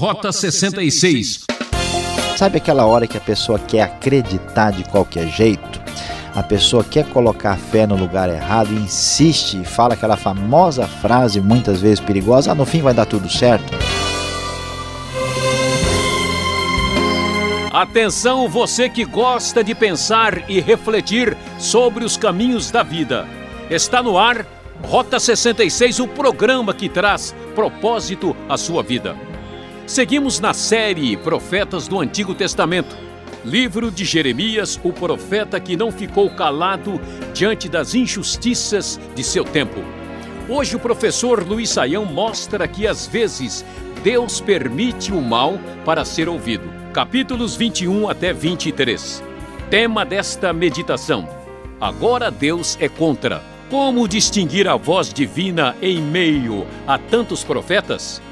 Rota 66. Sabe aquela hora que a pessoa quer acreditar de qualquer jeito? A pessoa quer colocar a fé no lugar errado e insiste e fala aquela famosa frase, muitas vezes perigosa: ah, no fim vai dar tudo certo. Atenção, você que gosta de pensar e refletir sobre os caminhos da vida. Está no ar Rota 66, o programa que traz propósito à sua vida. Seguimos na série Profetas do Antigo Testamento. Livro de Jeremias, o profeta que não ficou calado diante das injustiças de seu tempo. Hoje o professor Luiz Saião mostra que às vezes Deus permite o mal para ser ouvido. Capítulos 21 até 23. Tema desta meditação: Agora Deus é contra. Como distinguir a voz divina em meio a tantos profetas?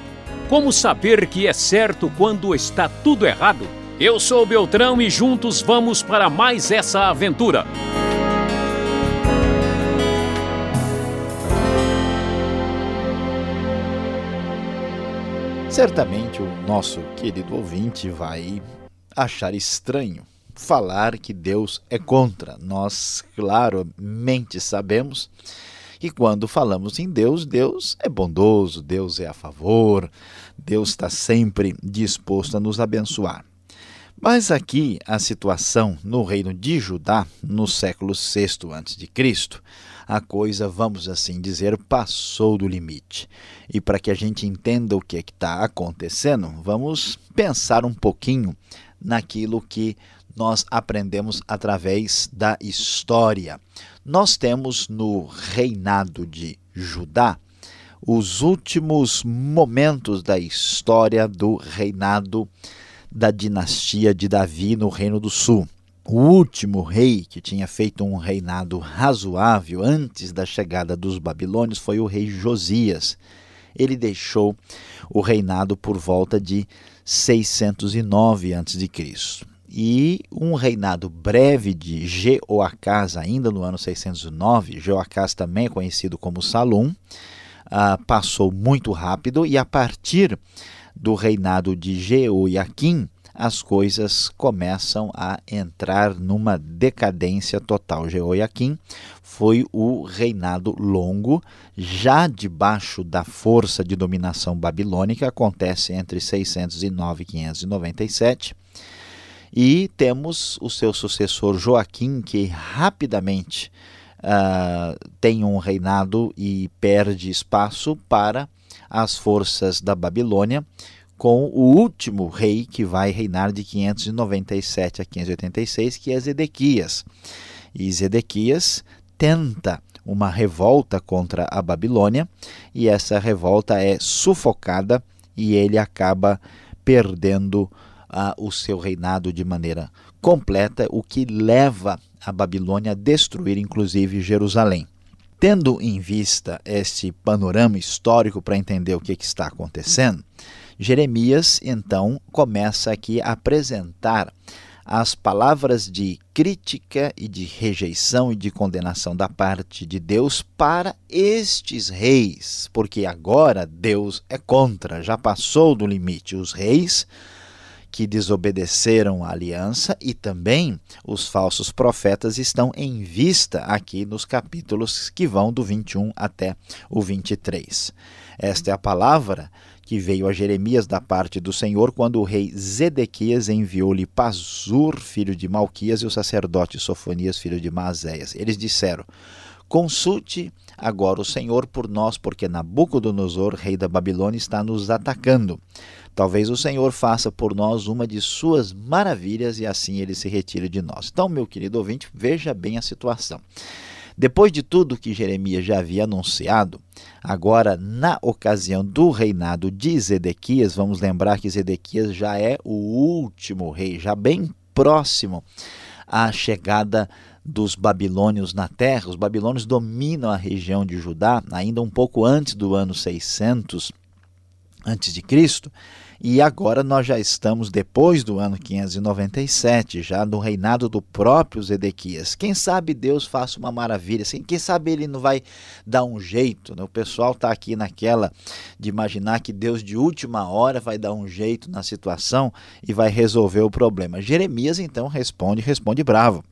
Como saber que é certo quando está tudo errado? Eu sou Beltrão e juntos vamos para mais essa aventura. Certamente o nosso querido ouvinte vai achar estranho falar que Deus é contra. Nós claramente sabemos que quando falamos em Deus, Deus é bondoso, Deus é a favor, Deus está sempre disposto a nos abençoar. Mas aqui a situação no reino de Judá, no século VI a.C., a coisa, vamos assim dizer, passou do limite. E para que a gente entenda o que é está acontecendo, vamos pensar um pouquinho naquilo que nós aprendemos através da história. Nós temos no reinado de Judá os últimos momentos da história do reinado da dinastia de Davi no Reino do Sul. O último rei que tinha feito um reinado razoável antes da chegada dos babilônios foi o rei Josias. Ele deixou o reinado por volta de 609 a.C e um reinado breve de Jeoacás, ainda no ano 609. Jeoacás também é conhecido como Salom, uh, passou muito rápido e a partir do reinado de Jeoiaquim, as coisas começam a entrar numa decadência total. Jeoiaquim foi o reinado longo, já debaixo da força de dominação babilônica, acontece entre 609 e 597 e temos o seu sucessor Joaquim, que rapidamente uh, tem um reinado e perde espaço para as forças da Babilônia, com o último rei que vai reinar de 597 a 586, que é Zedequias. E Zedequias tenta uma revolta contra a Babilônia, e essa revolta é sufocada e ele acaba perdendo a, o seu reinado de maneira completa, o que leva a Babilônia a destruir inclusive Jerusalém. Tendo em vista este panorama histórico para entender o que, que está acontecendo, Jeremias então começa aqui a apresentar as palavras de crítica e de rejeição e de condenação da parte de Deus para estes reis, porque agora Deus é contra, já passou do limite. Os reis que desobedeceram a aliança e também os falsos profetas estão em vista aqui nos capítulos que vão do 21 até o 23. Esta é a palavra que veio a Jeremias da parte do Senhor quando o rei Zedequias enviou-lhe Pazur, filho de Malquias, e o sacerdote Sofonias, filho de Maséias. Eles disseram: Consulte agora o Senhor por nós, porque Nabucodonosor, rei da Babilônia, está nos atacando. Talvez o Senhor faça por nós uma de suas maravilhas e assim ele se retire de nós. Então, meu querido ouvinte, veja bem a situação. Depois de tudo que Jeremias já havia anunciado, agora na ocasião do reinado de Zedequias, vamos lembrar que Zedequias já é o último rei, já bem próximo à chegada dos babilônios na terra. Os babilônios dominam a região de Judá ainda um pouco antes do ano 600 antes de Cristo e agora nós já estamos depois do ano 597, já no reinado do próprio Zedequias. Quem sabe Deus faça uma maravilha, assim, quem sabe ele não vai dar um jeito. Né? O pessoal está aqui naquela de imaginar que Deus de última hora vai dar um jeito na situação e vai resolver o problema. Jeremias então responde, responde bravo.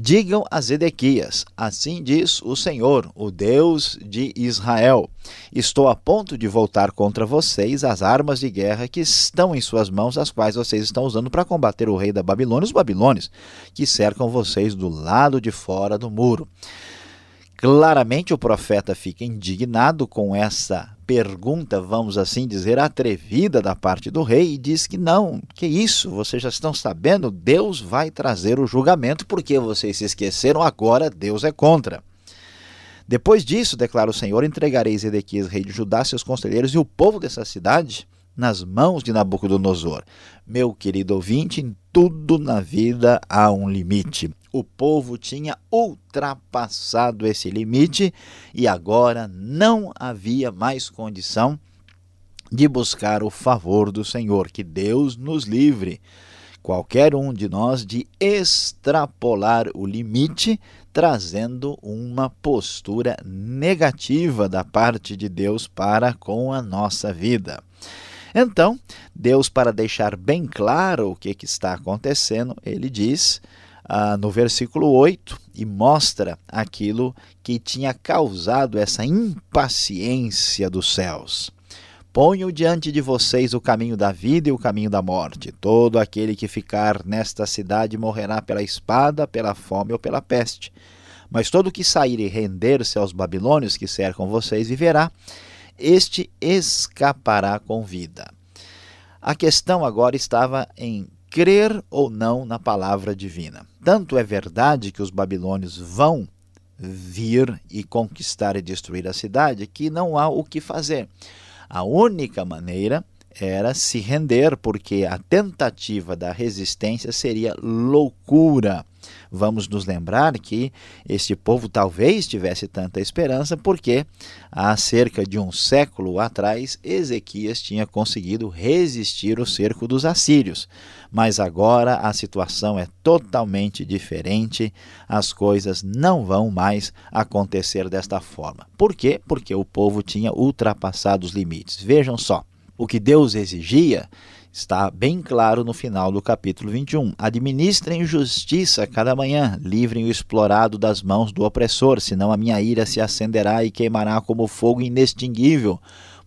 Digam a Zedequias: Assim diz o Senhor, o Deus de Israel: Estou a ponto de voltar contra vocês as armas de guerra que estão em suas mãos, as quais vocês estão usando para combater o rei da Babilônia, os babilônios, que cercam vocês do lado de fora do muro. Claramente o profeta fica indignado com essa pergunta, vamos assim dizer, atrevida da parte do rei e diz que não, que isso, vocês já estão sabendo, Deus vai trazer o julgamento porque vocês se esqueceram, agora Deus é contra. Depois disso, declara o Senhor, entregarei Zedequias, rei de Judá, seus conselheiros e o povo dessa cidade nas mãos de Nabucodonosor. Meu querido ouvinte, em tudo na vida há um limite. O povo tinha ultrapassado esse limite e agora não havia mais condição de buscar o favor do Senhor. Que Deus nos livre, qualquer um de nós, de extrapolar o limite, trazendo uma postura negativa da parte de Deus para com a nossa vida. Então, Deus, para deixar bem claro o que, que está acontecendo, ele diz ah, no versículo 8 e mostra aquilo que tinha causado essa impaciência dos céus. Ponho diante de vocês o caminho da vida e o caminho da morte. Todo aquele que ficar nesta cidade morrerá pela espada, pela fome ou pela peste. Mas todo que sair e render-se aos babilônios que cercam vocês viverá este escapará com vida. A questão agora estava em crer ou não na palavra divina. Tanto é verdade que os babilônios vão vir e conquistar e destruir a cidade que não há o que fazer. A única maneira era se render, porque a tentativa da resistência seria loucura. Vamos nos lembrar que este povo talvez tivesse tanta esperança porque há cerca de um século atrás Ezequias tinha conseguido resistir o cerco dos assírios. Mas agora a situação é totalmente diferente, as coisas não vão mais acontecer desta forma. Por quê? Porque o povo tinha ultrapassado os limites. Vejam só, o que Deus exigia Está bem claro no final do capítulo 21. Administrem justiça cada manhã, livrem o explorado das mãos do opressor, senão a minha ira se acenderá e queimará como fogo inextinguível.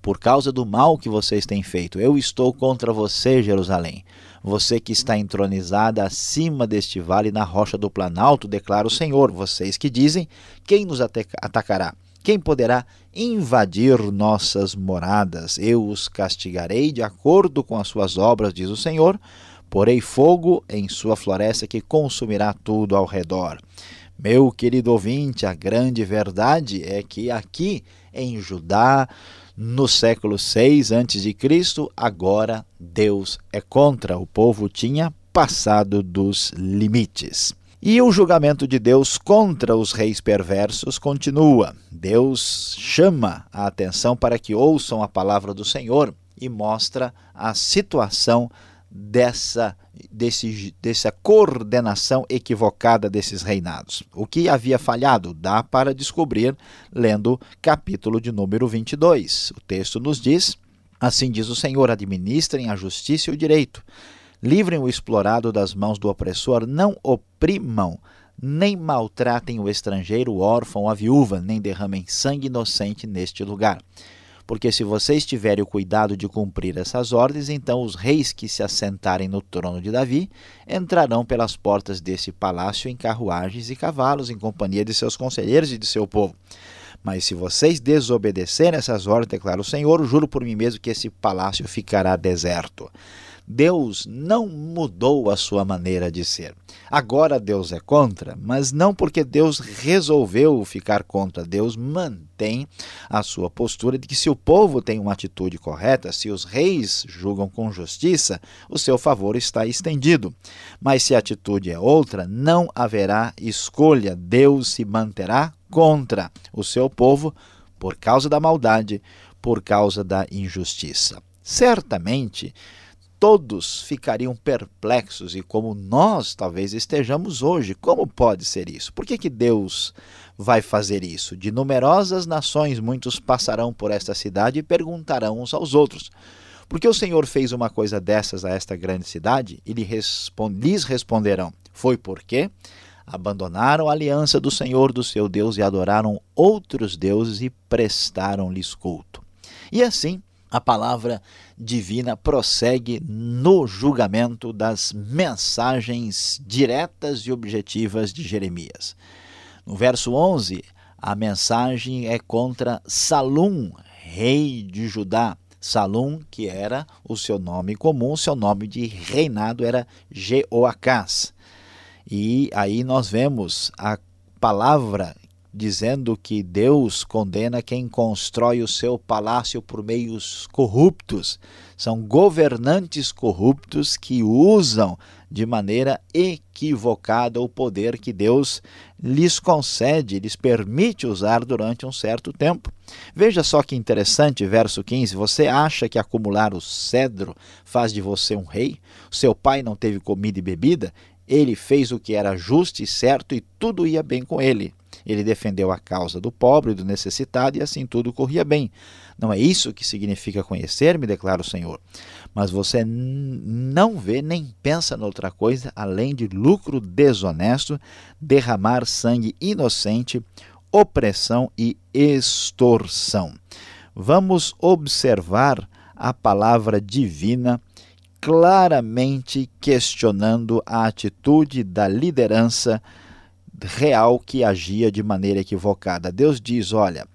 Por causa do mal que vocês têm feito, eu estou contra você, Jerusalém. Você que está entronizada acima deste vale na rocha do planalto, declara o Senhor. Vocês que dizem: quem nos atacará? Quem poderá invadir nossas moradas? Eu os castigarei de acordo com as suas obras, diz o Senhor. Porei fogo em sua floresta que consumirá tudo ao redor. Meu querido ouvinte, a grande verdade é que aqui em Judá, no século 6 a.C., agora Deus é contra. O povo tinha passado dos limites. E o julgamento de Deus contra os reis perversos continua. Deus chama a atenção para que ouçam a palavra do Senhor e mostra a situação dessa, desse, dessa coordenação equivocada desses reinados. O que havia falhado dá para descobrir lendo capítulo de número 22. O texto nos diz: Assim diz o Senhor: administrem a justiça e o direito Livrem o explorado das mãos do opressor, não oprimam, nem maltratem o estrangeiro, o órfão, a viúva, nem derramem sangue inocente neste lugar. Porque se vocês tiverem o cuidado de cumprir essas ordens, então os reis que se assentarem no trono de Davi entrarão pelas portas desse palácio em carruagens e cavalos, em companhia de seus conselheiros e de seu povo. Mas se vocês desobedecerem essas ordens, declara o Senhor, juro por mim mesmo que esse palácio ficará deserto. Deus não mudou a sua maneira de ser. Agora Deus é contra, mas não porque Deus resolveu ficar contra. Deus mantém a sua postura de que se o povo tem uma atitude correta, se os reis julgam com justiça, o seu favor está estendido. Mas se a atitude é outra, não haverá escolha. Deus se manterá contra o seu povo por causa da maldade, por causa da injustiça. certamente todos ficariam perplexos e como nós talvez estejamos hoje. Como pode ser isso? Por que, que Deus vai fazer isso? De numerosas nações muitos passarão por esta cidade e perguntarão uns aos outros. Por que o Senhor fez uma coisa dessas a esta grande cidade? E lhes responderão: Foi porque abandonaram a aliança do Senhor, do seu Deus, e adoraram outros deuses e prestaram-lhes culto. E assim, a palavra divina prossegue no julgamento das mensagens diretas e objetivas de Jeremias. No verso 11, a mensagem é contra Salum, rei de Judá. Salum, que era o seu nome comum, seu nome de reinado era Jeoacás. E aí nós vemos a palavra dizendo que Deus condena quem constrói o seu palácio por meios corruptos. São governantes corruptos que usam de maneira equivocada o poder que Deus lhes concede, lhes permite usar durante um certo tempo. Veja só que interessante, verso 15: Você acha que acumular o cedro faz de você um rei? Seu pai não teve comida e bebida? Ele fez o que era justo e certo e tudo ia bem com ele. Ele defendeu a causa do pobre do necessitado e assim tudo corria bem. Não é isso que significa conhecer-me, declara o Senhor. Mas você não vê nem pensa noutra coisa além de lucro desonesto, derramar sangue inocente, opressão e extorsão. Vamos observar a palavra divina claramente questionando a atitude da liderança real que agia de maneira equivocada. Deus diz: olha,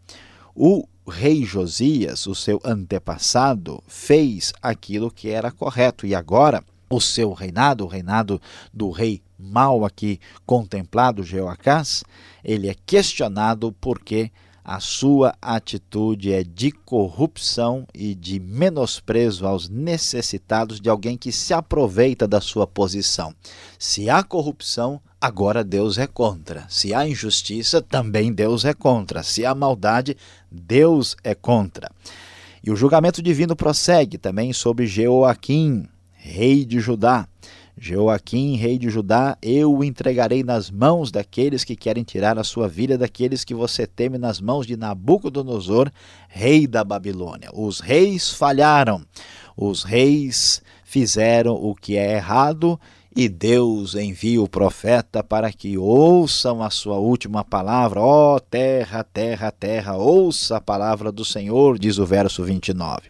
o rei Josias, o seu antepassado, fez aquilo que era correto e agora o seu reinado, o reinado do rei mal aqui contemplado, Jeoacás, ele é questionado porque a sua atitude é de corrupção e de menosprezo aos necessitados de alguém que se aproveita da sua posição. Se há corrupção, agora Deus é contra. Se há injustiça, também Deus é contra. Se há maldade, Deus é contra. E o julgamento divino prossegue também sobre Jeoaquim, rei de Judá. Joaquim, rei de Judá, eu o entregarei nas mãos daqueles que querem tirar a sua vida, daqueles que você teme nas mãos de Nabucodonosor, rei da Babilônia. Os reis falharam, os reis fizeram o que é errado e Deus envia o profeta para que ouçam a sua última palavra. Ó oh, terra, terra, terra, ouça a palavra do Senhor, diz o verso 29.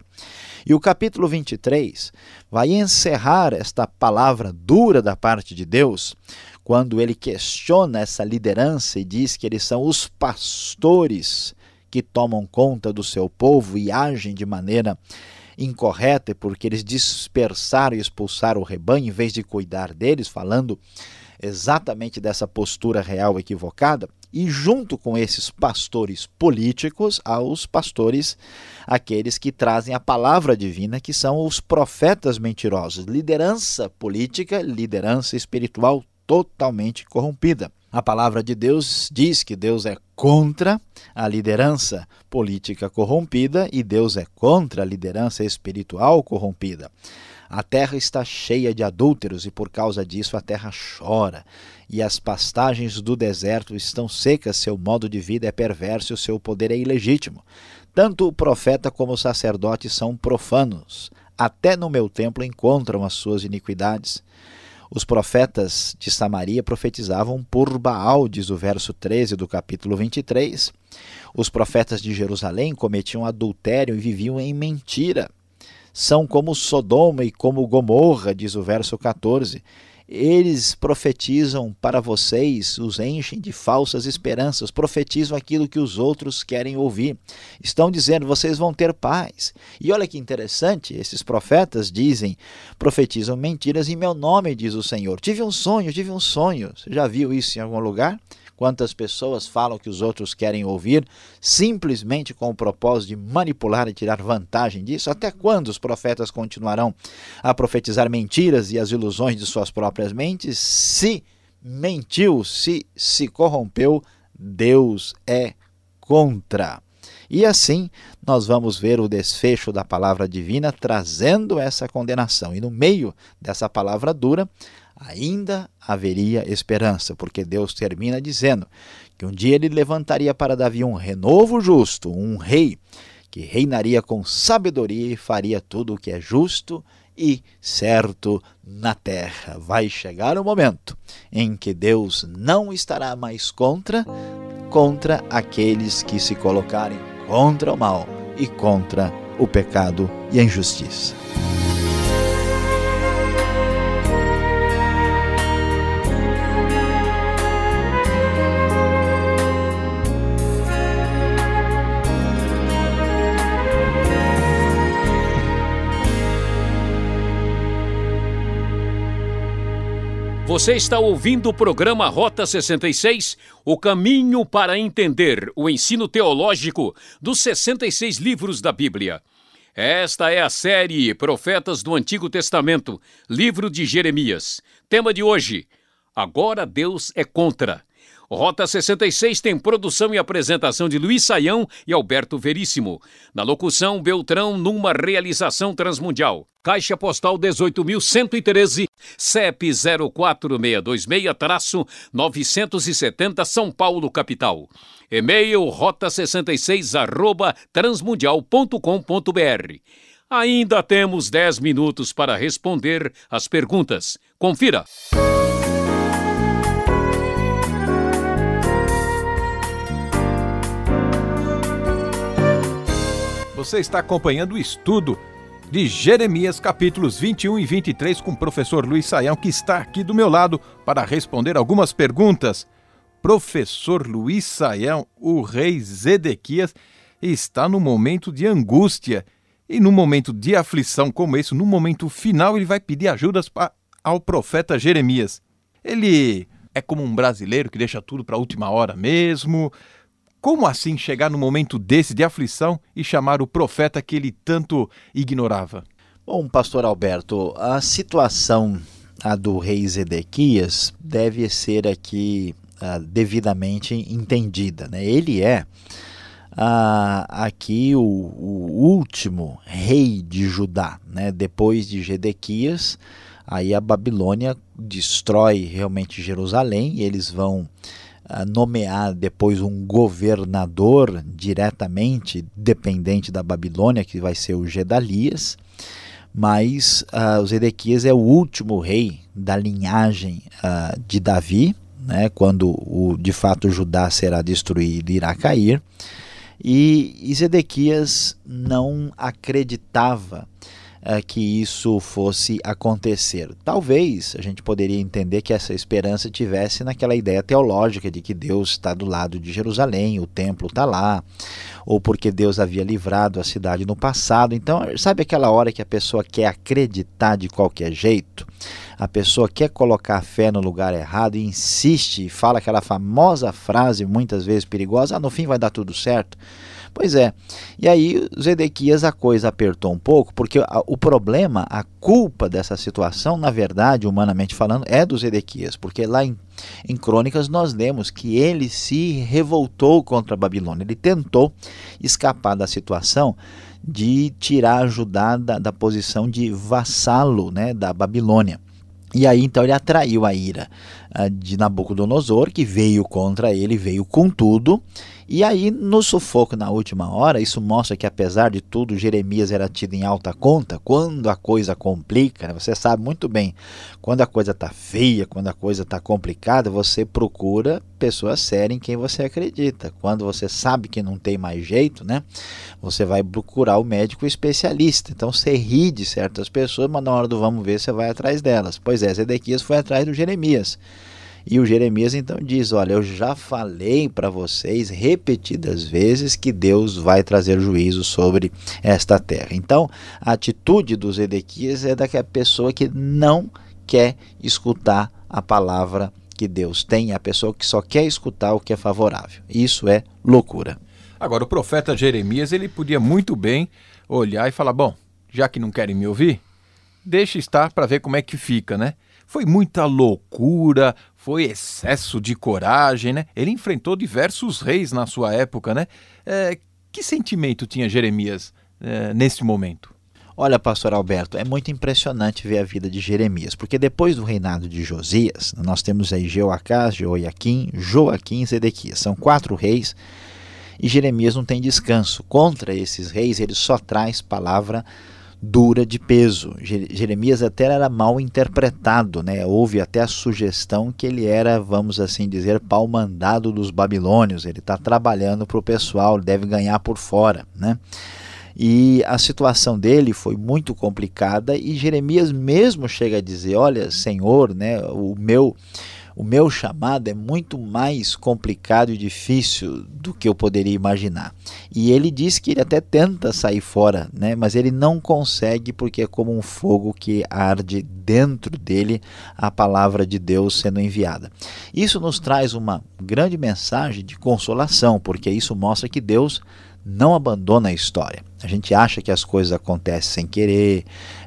E o capítulo 23 vai encerrar esta palavra dura da parte de Deus, quando ele questiona essa liderança e diz que eles são os pastores que tomam conta do seu povo e agem de maneira incorreta, porque eles dispersaram e expulsaram o rebanho em vez de cuidar deles, falando exatamente dessa postura real equivocada e junto com esses pastores políticos, aos pastores, aqueles que trazem a palavra divina, que são os profetas mentirosos. Liderança política, liderança espiritual totalmente corrompida. A palavra de Deus diz que Deus é contra a liderança política corrompida e Deus é contra a liderança espiritual corrompida. A terra está cheia de adúlteros e por causa disso a terra chora. E as pastagens do deserto estão secas, seu modo de vida é perverso o seu poder é ilegítimo. Tanto o profeta como o sacerdote são profanos. Até no meu templo encontram as suas iniquidades. Os profetas de Samaria profetizavam por Baal, diz o verso 13 do capítulo 23. Os profetas de Jerusalém cometiam adultério e viviam em mentira são como Sodoma e como Gomorra, diz o verso 14. Eles profetizam para vocês, os enchem de falsas esperanças, profetizam aquilo que os outros querem ouvir. Estão dizendo, vocês vão ter paz. E olha que interessante, esses profetas dizem, profetizam mentiras em meu nome, diz o Senhor. Tive um sonho, tive um sonho. Você já viu isso em algum lugar? Quantas pessoas falam que os outros querem ouvir simplesmente com o propósito de manipular e tirar vantagem disso? Até quando os profetas continuarão a profetizar mentiras e as ilusões de suas próprias mentes? Se mentiu, se se corrompeu, Deus é contra. E assim nós vamos ver o desfecho da palavra divina trazendo essa condenação. E no meio dessa palavra dura, ainda haveria esperança, porque Deus termina dizendo que um dia ele levantaria para Davi um renovo justo, um rei que reinaria com sabedoria e faria tudo o que é justo e certo na terra. Vai chegar o momento em que Deus não estará mais contra contra aqueles que se colocarem contra o mal e contra o pecado e a injustiça. Você está ouvindo o programa Rota 66, o caminho para entender o ensino teológico dos 66 livros da Bíblia. Esta é a série Profetas do Antigo Testamento, livro de Jeremias. Tema de hoje: Agora Deus é contra. Rota 66 tem produção e apresentação de Luiz Saião e Alberto Veríssimo. Na locução, Beltrão, numa realização transmundial. Caixa Postal 18.113, CEP 04626-970 São Paulo, capital. E-mail rota66 arroba transmundial.com.br. Ainda temos 10 minutos para responder as perguntas. Confira. Você está acompanhando o estudo de Jeremias, capítulos 21 e 23, com o professor Luiz Saião, que está aqui do meu lado para responder algumas perguntas. Professor Luiz Saião, o rei Zedequias, está no momento de angústia e no momento de aflição como esse, no momento final, ele vai pedir ajudas ao profeta Jeremias. Ele é como um brasileiro que deixa tudo para a última hora mesmo, como assim chegar no momento desse de aflição e chamar o profeta que ele tanto ignorava? Bom, pastor Alberto, a situação a do rei Zedequias deve ser aqui uh, devidamente entendida. Né? Ele é uh, aqui o, o, último rei de Judá. Né? Depois de Zedequias, aí a Babilônia destrói realmente Jerusalém e eles vão nomear depois um governador diretamente dependente da Babilônia, que vai ser o Gedalias, mas uh, o Zedequias é o último rei da linhagem uh, de Davi, né, quando o, de fato Judá será destruído e irá cair. E, e Zedequias não acreditava uh, que isso fosse acontecer. Talvez a gente poderia entender que essa esperança tivesse naquela ideia teológica de que Deus está do lado de Jerusalém, o templo está lá, ou porque Deus havia livrado a cidade no passado. Então, sabe aquela hora que a pessoa quer acreditar de qualquer jeito? A pessoa quer colocar a fé no lugar errado e insiste e fala aquela famosa frase, muitas vezes perigosa: ah, no fim vai dar tudo certo. Pois é. E aí, Zedequias, a coisa apertou um pouco, porque o problema, a culpa dessa situação, na verdade, humanamente falando, é do Zedequias, porque lá em, em Crônicas nós lemos que ele se revoltou contra a Babilônia, ele tentou escapar da situação de tirar Judá da, da posição de vassalo né, da Babilônia. E aí então ele atraiu a ira de Nabucodonosor, que veio contra ele, veio com tudo, e aí, no sufoco na última hora, isso mostra que, apesar de tudo, Jeremias era tido em alta conta. Quando a coisa complica, né? você sabe muito bem, quando a coisa está feia, quando a coisa está complicada, você procura pessoas sérias em quem você acredita. Quando você sabe que não tem mais jeito, né? Você vai procurar o médico especialista. Então você ri de certas pessoas, mas na hora do vamos ver, você vai atrás delas. Pois é, Zedequias foi atrás do Jeremias. E o Jeremias então diz: Olha, eu já falei para vocês repetidas vezes que Deus vai trazer juízo sobre esta terra. Então, a atitude dos Edequias é daquela pessoa que não quer escutar a palavra que Deus tem, a pessoa que só quer escutar o que é favorável. Isso é loucura. Agora, o profeta Jeremias, ele podia muito bem olhar e falar: bom, já que não querem me ouvir, deixa estar para ver como é que fica, né? Foi muita loucura, foi excesso de coragem, né? Ele enfrentou diversos reis na sua época, né? É, Que sentimento tinha Jeremias eh, nesse momento? Olha, pastor Alberto, é muito impressionante ver a vida de Jeremias, porque depois do reinado de Josias, nós temos aí Jeoacás, Jeoiaquim, Joaquim e Zedequias. São quatro reis e Jeremias não tem descanso. Contra esses reis, ele só traz palavra dura de peso. Jeremias até era mal interpretado, né? Houve até a sugestão que ele era, vamos assim dizer, pau mandado dos babilônios. Ele está trabalhando para o pessoal, deve ganhar por fora, né? E a situação dele foi muito complicada e Jeremias mesmo chega a dizer: "Olha, Senhor, né, o meu o meu chamado é muito mais complicado e difícil do que eu poderia imaginar. E ele diz que ele até tenta sair fora, né? mas ele não consegue porque é como um fogo que arde dentro dele a palavra de Deus sendo enviada. Isso nos traz uma grande mensagem de consolação, porque isso mostra que Deus não abandona a história. A gente acha que as coisas acontecem sem querer,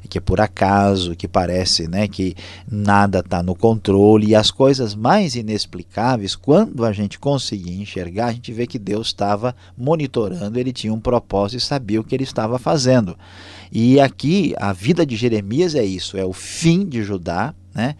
que é por acaso, que parece né, que nada está no controle. E as coisas mais inexplicáveis, quando a gente conseguir enxergar, a gente vê que Deus estava monitorando, ele tinha um propósito e sabia o que ele estava fazendo. E aqui a vida de Jeremias é isso: é o fim de Judá, né?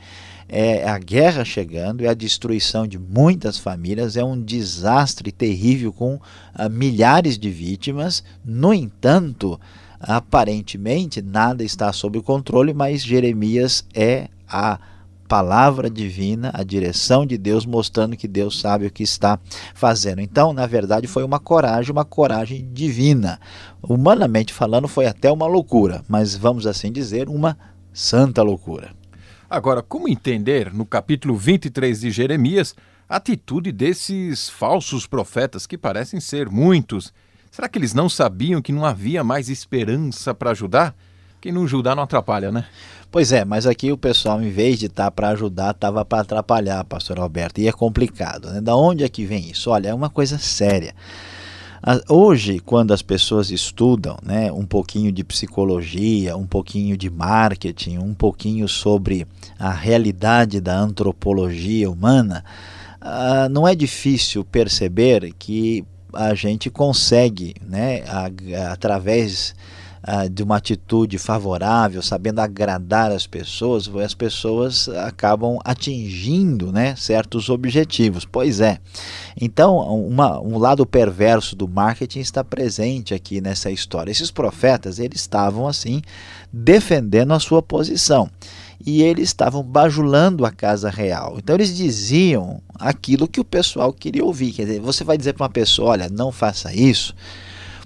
É a guerra chegando, é a destruição de muitas famílias, é um desastre terrível com uh, milhares de vítimas. No entanto, aparentemente nada está sob controle, mas Jeremias é a palavra divina, a direção de Deus, mostrando que Deus sabe o que está fazendo. Então, na verdade, foi uma coragem, uma coragem divina. Humanamente falando, foi até uma loucura, mas vamos assim dizer, uma santa loucura. Agora, como entender, no capítulo 23 de Jeremias, a atitude desses falsos profetas, que parecem ser muitos? Será que eles não sabiam que não havia mais esperança para ajudar? Quem não ajudar não atrapalha, né? Pois é, mas aqui o pessoal, em vez de estar tá para ajudar, estava para atrapalhar, pastor Alberto. E é complicado, né? Da onde é que vem isso? Olha, é uma coisa séria. Hoje, quando as pessoas estudam né, um pouquinho de psicologia, um pouquinho de marketing, um pouquinho sobre a realidade da antropologia humana, não é difícil perceber que a gente consegue, né, a, através ah, de uma atitude favorável, sabendo agradar as pessoas, as pessoas acabam atingindo né, certos objetivos. Pois é. Então, uma, um lado perverso do marketing está presente aqui nessa história. Esses profetas, eles estavam assim defendendo a sua posição e eles estavam bajulando a casa real. Então eles diziam aquilo que o pessoal queria ouvir. Quer dizer, você vai dizer para uma pessoa, olha, não faça isso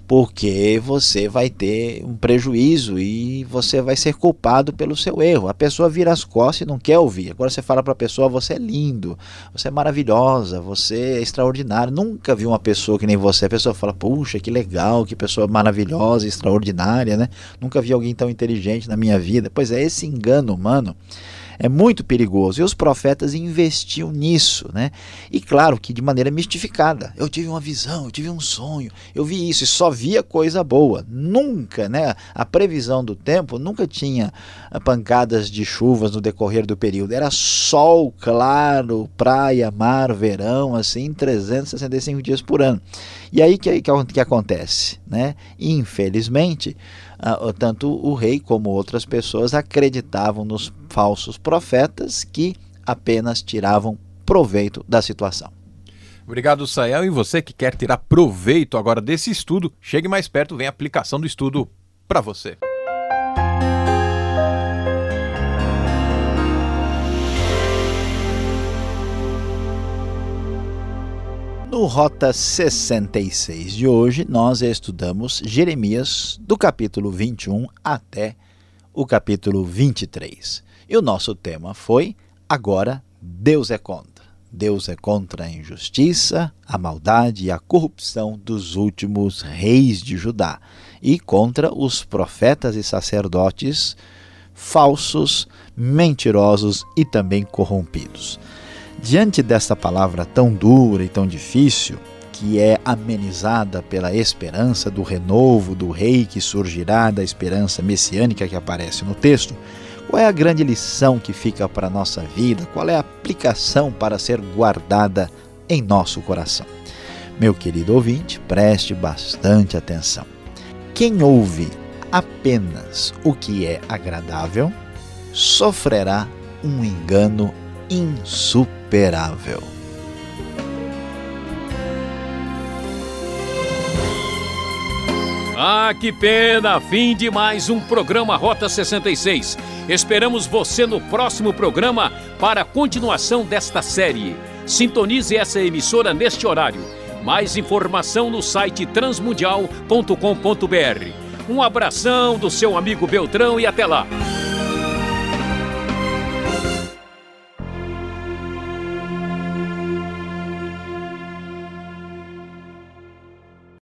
porque você vai ter um prejuízo e você vai ser culpado pelo seu erro. A pessoa vira as costas e não quer ouvir. Agora você fala para a pessoa: você é lindo, você é maravilhosa, você é extraordinário. Nunca vi uma pessoa que nem você. A pessoa fala: puxa, que legal, que pessoa maravilhosa, extraordinária, né? Nunca vi alguém tão inteligente na minha vida. Pois é, esse engano humano é muito perigoso. E os profetas investiam nisso, né? E claro que de maneira mistificada. Eu tive uma visão, eu tive um sonho, eu vi isso e só via coisa boa. Nunca, né? A previsão do tempo nunca tinha ah, pancadas de chuvas no decorrer do período. Era sol claro, praia, mar, verão, assim, 365 dias por ano. E aí que, que, que acontece, né? Infelizmente, uh, tanto o rei como outras pessoas acreditavam nos falsos profetas que apenas tiravam proveito da situação. Obrigado, Sael. E você que quer tirar proveito agora desse estudo, chegue mais perto, vem a aplicação do estudo para você. No Rota 66 de hoje, nós estudamos Jeremias do capítulo 21 até o capítulo 23. E o nosso tema foi Agora Deus é contra. Deus é contra a injustiça, a maldade e a corrupção dos últimos reis de Judá e contra os profetas e sacerdotes falsos, mentirosos e também corrompidos. Diante desta palavra tão dura e tão difícil, que é amenizada pela esperança do renovo do rei que surgirá, da esperança messiânica que aparece no texto, qual é a grande lição que fica para a nossa vida? Qual é a aplicação para ser guardada em nosso coração? Meu querido ouvinte, preste bastante atenção. Quem ouve apenas o que é agradável sofrerá um engano insuperável. Ah, que pena! Fim de mais um programa Rota 66. Esperamos você no próximo programa para a continuação desta série. Sintonize essa emissora neste horário. Mais informação no site transmundial.com.br. Um abração do seu amigo Beltrão e até lá!